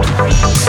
Thank